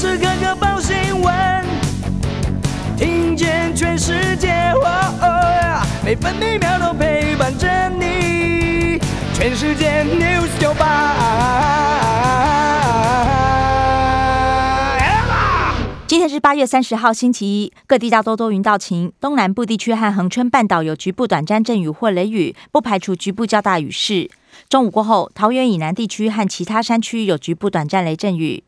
时刻刻报新闻，听见全世界，每分每秒都陪伴着你。全世界 news 九八。今天是八月三十号，星期一，各地大多多云到晴，东南部地区和恒春半岛有局部短暂阵雨或雷雨，不排除局部较大雨势。中午过后，桃园以南地区和其他山区有局部短暂雷阵雨。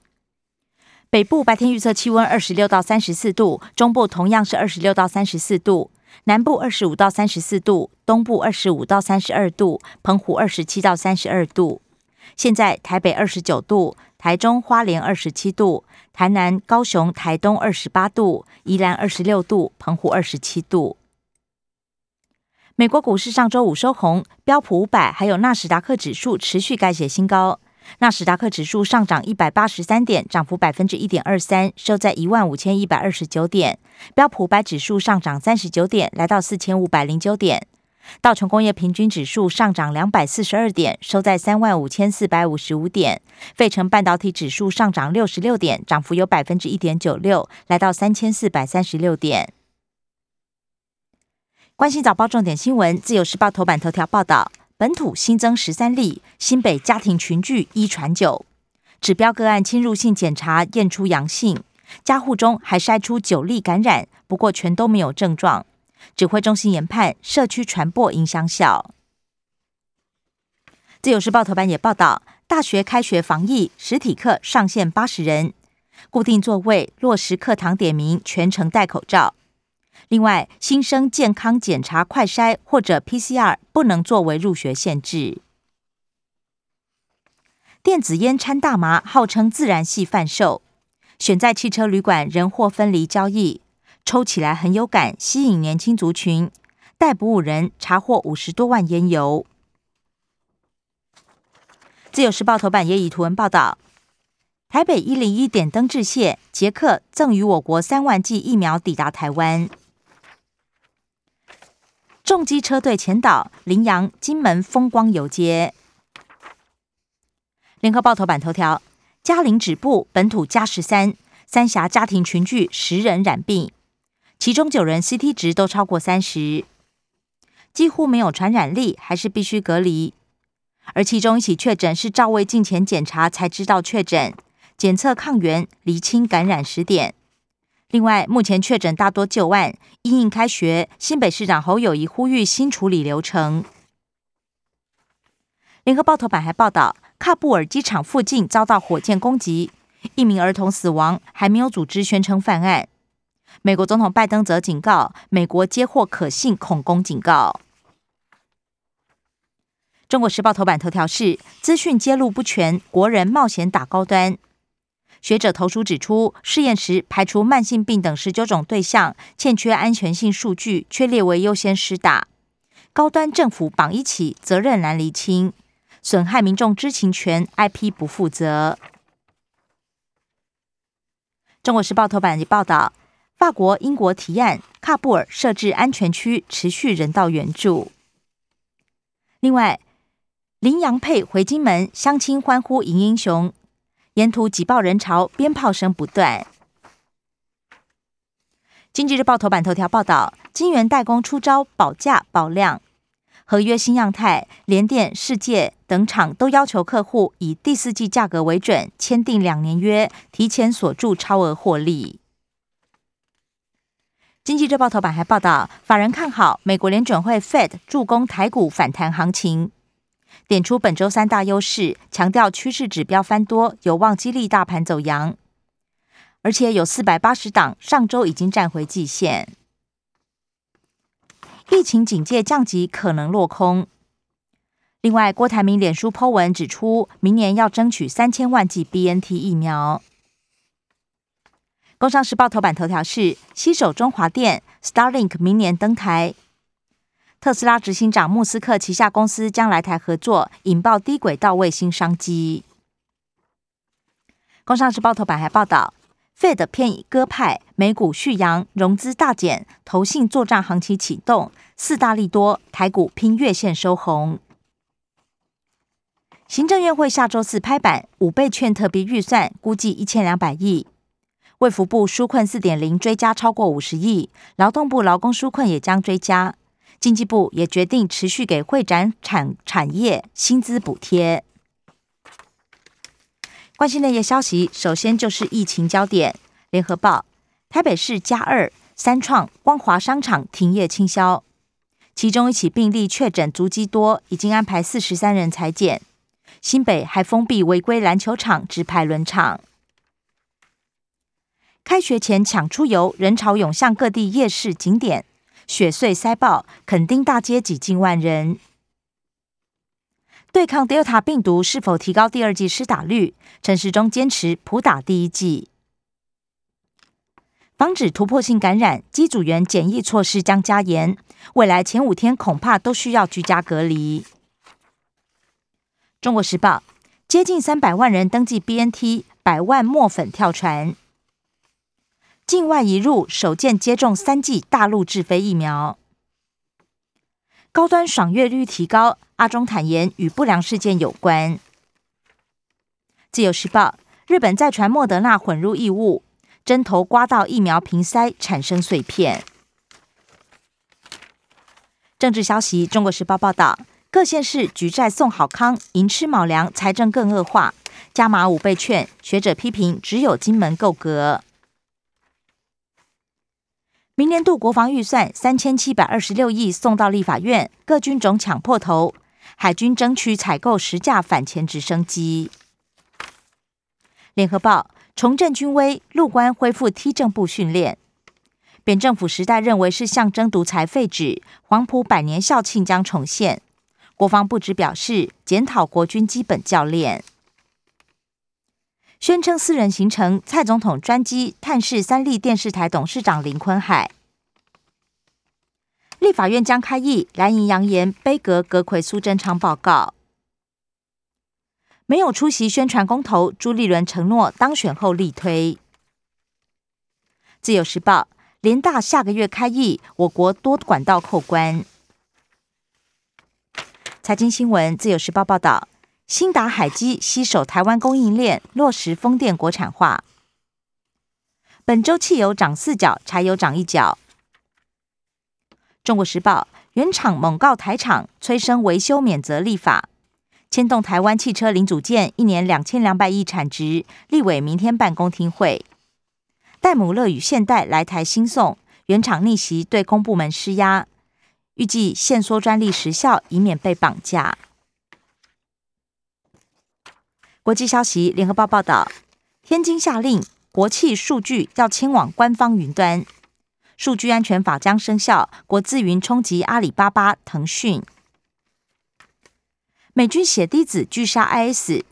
北部白天预测气温二十六到三十四度，中部同样是二十六到三十四度，南部二十五到三十四度，东部二十五到三十二度，澎湖二十七到三十二度。现在台北二十九度，台中花莲二十七度，台南、高雄、台东二十八度，宜兰二十六度，澎湖二十七度。美国股市上周五收红，标普五百还有纳斯达克指数持续改写新高。纳斯达克指数上涨一百八十三点，涨幅百分之一点二三，收在一万五千一百二十九点。标普百指数上涨三十九点，来到四千五百零九点。道琼工业平均指数上涨两百四十二点，收在三万五千四百五十五点。费城半导体指数上涨六十六点，涨幅有百分之一点九六，来到三千四百三十六点。关心早报重点新闻，自由时报头版头条报道。本土新增十三例，新北家庭群聚一传九，指标个案侵入性检查验出阳性，家户中还筛出九例感染，不过全都没有症状。指挥中心研判社区传播影响小。自由时报头版也报道，大学开学防疫实体课上限八十人，固定座位落实课堂点名，全程戴口罩。另外，新生健康检查快筛或者 PCR 不能作为入学限制。电子烟掺大麻，号称自然系贩售，选在汽车旅馆人货分离交易，抽起来很有感，吸引年轻族群。逮捕五人，查获五十多万烟油。自由时报头版也以图文报道：台北一零一点灯致谢，捷克赠予我国三万剂疫苗抵达台湾。重机车队前导，羚羊金门风光游街。联合报头版头条：嘉陵止步，本土加十三，三峡家庭群聚十人染病，其中九人 CT 值都超过三十，几乎没有传染力，还是必须隔离。而其中一起确诊是赵卫进前检查才知道确诊，检测抗原厘清感染时点。另外，目前确诊大多旧案，因应开学，新北市长侯友谊呼吁新处理流程。联合报头版还报道，喀布尔机场附近遭到火箭攻击，一名儿童死亡，还没有组织宣称犯案。美国总统拜登则警告，美国接获可信恐攻警告。中国时报头版头条是资讯揭露不全，国人冒险打高端。学者投书指出，试验时排除慢性病等十九种对象，欠缺安全性数据，却列为优先施打。高端政府绑一起，责任难厘清，损害民众知情权，IP 不负责。中国时报头版也报道，法国、英国提案喀布尔设置安全区，持续人道援助。另外，羚羊配回金门，乡亲欢呼迎英雄。沿途挤爆人潮，鞭炮声不断。经济日报头版头条报道：金源代工出招，保价保量。合约新样态，联电、世界等厂都要求客户以第四季价格为准，签订两年约，提前锁住超额获利。经济日报头版还报道，法人看好美国联准会 Fed 助攻台股反弹行情。点出本周三大优势，强调趋势指标翻多，有望激励大盘走阳。而且有四百八十档上周已经站回季线，疫情警戒降级可能落空。另外，郭台铭脸书 Po 文指出，明年要争取三千万剂 BNT 疫苗。工商时报头版头条是：西手中华电 Starlink 明年登台。特斯拉执行长穆斯克旗下公司将来台合作，引爆低轨道卫星商机。工商时报头版还报道，Fed 偏鸽派，美股续扬，融资大减，投信作战行情启动，四大利多，台股拼月线收红。行政院会下周四拍板，五倍券特别预算估计一千两百亿。卫福部纾困四点零追加超过五十亿，劳动部劳工纾困也将追加。经济部也决定持续给会展产产业薪资补贴。关心内页消息，首先就是疫情焦点。联合报：台北市加二三创光华商场停业清销，其中一起病例确诊足迹多，已经安排四十三人裁剪。新北还封闭违规篮球场、直排轮场。开学前抢出游，人潮涌向各地夜市景点。雪碎塞爆，垦丁大街挤近万人。对抗 Delta 病毒是否提高第二季施打率？陈时中坚持普打第一剂。防止突破性感染，机组员检疫措施将加严，未来前五天恐怕都需要居家隔离。中国时报：接近三百万人登记 BNT，百万墨粉跳船。境外移入首件接种三剂大陆制飞疫苗，高端爽月率提高。阿中坦言与不良事件有关。自由时报：日本再传莫德纳混入异物，针头刮到疫苗瓶塞产生碎片。政治消息：中国时报报道，各县市举债送好康，寅吃卯粮，财政更恶化。加码五倍券，学者批评只有金门够格。明年度国防预算三千七百二十六亿送到立法院，各军种抢破头，海军争取采购十架反潜直升机。联合报重振军威，陆官恢复梯正部训练。扁政府时代认为是象征独裁废止，黄埔百年校庆将重现。国防部只表示检讨国军基本教练，宣称私人行程，蔡总统专机探视三立电视台董事长林坤海。立法院将开议，蓝营扬言杯阁阁魁苏贞昌报告，没有出席宣传公投。朱立伦承诺当选后力推。自由时报，联大下个月开议，我国多管道扣关。财经新闻，自由时报报道，新达海基携手台湾供应链，落实风电国产化。本周汽油涨四角，柴油涨一角。中国时报原厂猛告台厂催生维修免责立法，牵动台湾汽车零组件一年两千两百亿产值。立委明天办公听会，戴姆勒与现代来台新送原厂逆袭，对公部门施压，预计限缩专利时效，以免被绑架。国际消息，联合报报道，天津下令国企数据要迁往官方云端。数据安全法将生效，国资云冲击阿里巴巴、腾讯。美军血滴子拒杀 IS，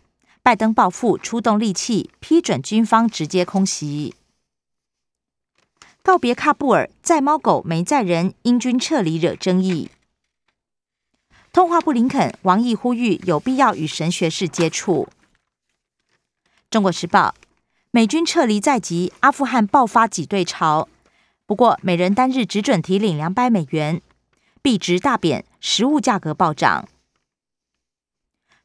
拜登报复出动利器，批准军方直接空袭。告别喀布尔，在猫狗没在人，英军撤离惹争议。通话布林肯，王毅呼吁有必要与神学士接触。中国时报，美军撤离在即，阿富汗爆发挤兑潮。不过，每人单日只准提领两百美元，币值大贬，食物价格暴涨。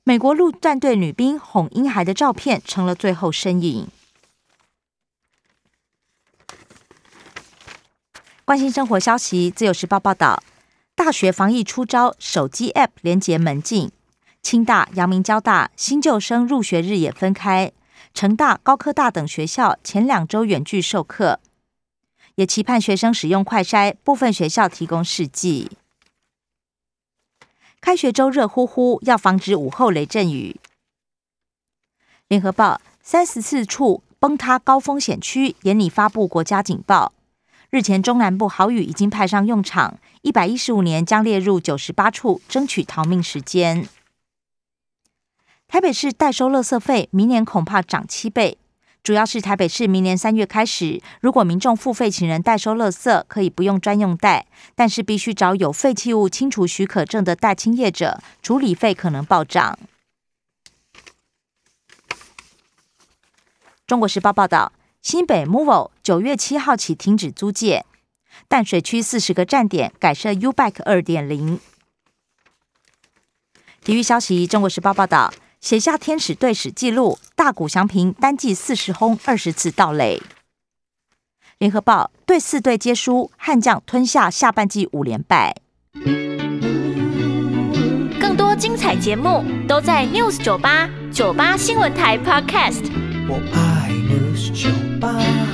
美国陆战队女兵哄婴孩的照片成了最后身影。关心生活消息，自由时报报道：大学防疫出招，手机 App 连接门禁。清大、阳明交大新旧生入学日也分开，成大、高科大等学校前两周远距授课。也期盼学生使用快筛，部分学校提供试剂。开学周热乎乎，要防止午后雷阵雨。联合报三十四处崩塌高风险区，严拟发布国家警报。日前中南部豪雨已经派上用场，一百一十五年将列入九十八处，争取逃命时间。台北市代收垃圾费，明年恐怕涨七倍。主要是台北市明年三月开始，如果民众付费请人代收垃圾，可以不用专用袋，但是必须找有废弃物清除许可证的代清业者，处理费可能暴涨。中国时报报道，新北 MOVO 九月七号起停止租借，淡水区四十个站点改设 UBike 二点零。体育消息，中国时报报道。写下天使队史纪录，大谷翔平单季四十轰二十次盗垒。联合报对四队皆输，悍将吞下下半季五连败。更多精彩节目都在 News 九八九八新闻台 Podcast。我爱 News 酒吧。